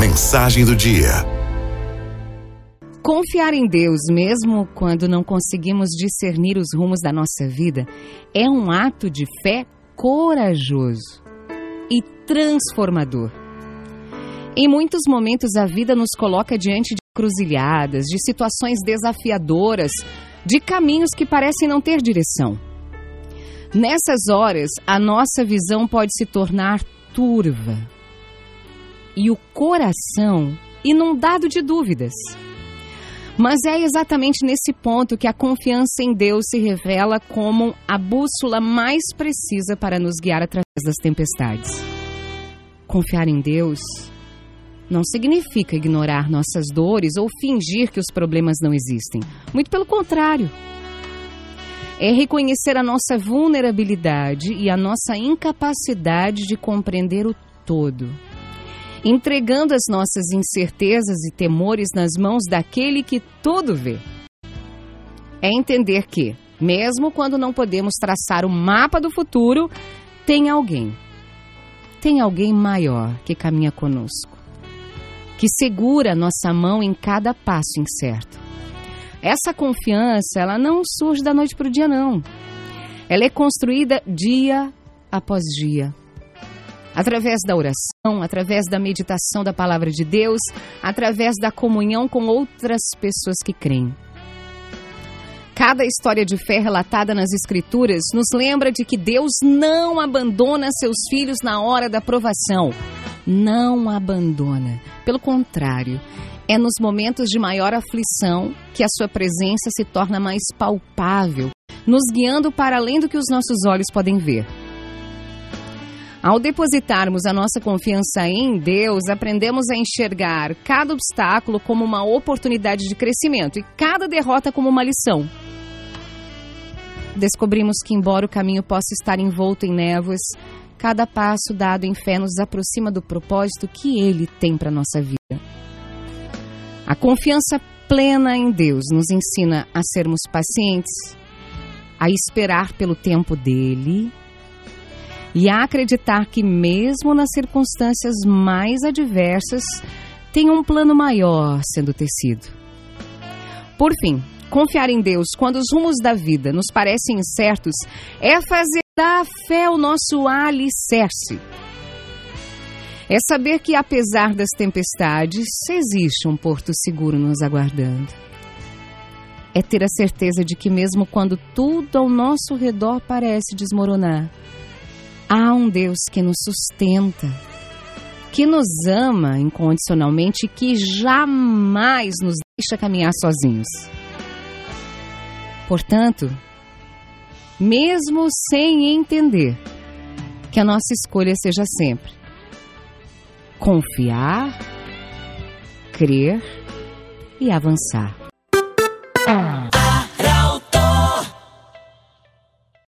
Mensagem do dia. Confiar em Deus, mesmo quando não conseguimos discernir os rumos da nossa vida, é um ato de fé corajoso e transformador. Em muitos momentos, a vida nos coloca diante de cruzilhadas, de situações desafiadoras, de caminhos que parecem não ter direção. Nessas horas, a nossa visão pode se tornar turva e o coração inundado de dúvidas. Mas é exatamente nesse ponto que a confiança em Deus se revela como a bússola mais precisa para nos guiar através das tempestades. Confiar em Deus não significa ignorar nossas dores ou fingir que os problemas não existem. Muito pelo contrário. É reconhecer a nossa vulnerabilidade e a nossa incapacidade de compreender o todo entregando as nossas incertezas e temores nas mãos daquele que tudo vê. É entender que, mesmo quando não podemos traçar o mapa do futuro, tem alguém. Tem alguém maior que caminha conosco, que segura nossa mão em cada passo incerto. Essa confiança, ela não surge da noite para o dia, não. Ela é construída dia após dia, através da oração, através da meditação da palavra de Deus, através da comunhão com outras pessoas que creem. Cada história de fé relatada nas Escrituras nos lembra de que Deus não abandona seus filhos na hora da provação. Não abandona. Pelo contrário, é nos momentos de maior aflição que a sua presença se torna mais palpável, nos guiando para além do que os nossos olhos podem ver. Ao depositarmos a nossa confiança em Deus, aprendemos a enxergar cada obstáculo como uma oportunidade de crescimento e cada derrota como uma lição. Descobrimos que, embora o caminho possa estar envolto em névoas, cada passo dado em fé nos aproxima do propósito que Ele tem para nossa vida. A confiança plena em Deus nos ensina a sermos pacientes, a esperar pelo tempo dele e a acreditar que, mesmo nas circunstâncias mais adversas, tem um plano maior sendo tecido. Por fim, confiar em Deus quando os rumos da vida nos parecem incertos é fazer da fé o nosso alicerce. É saber que, apesar das tempestades, existe um porto seguro nos aguardando. É ter a certeza de que, mesmo quando tudo ao nosso redor parece desmoronar, Há um Deus que nos sustenta, que nos ama incondicionalmente e que jamais nos deixa caminhar sozinhos. Portanto, mesmo sem entender, que a nossa escolha seja sempre confiar, crer e avançar.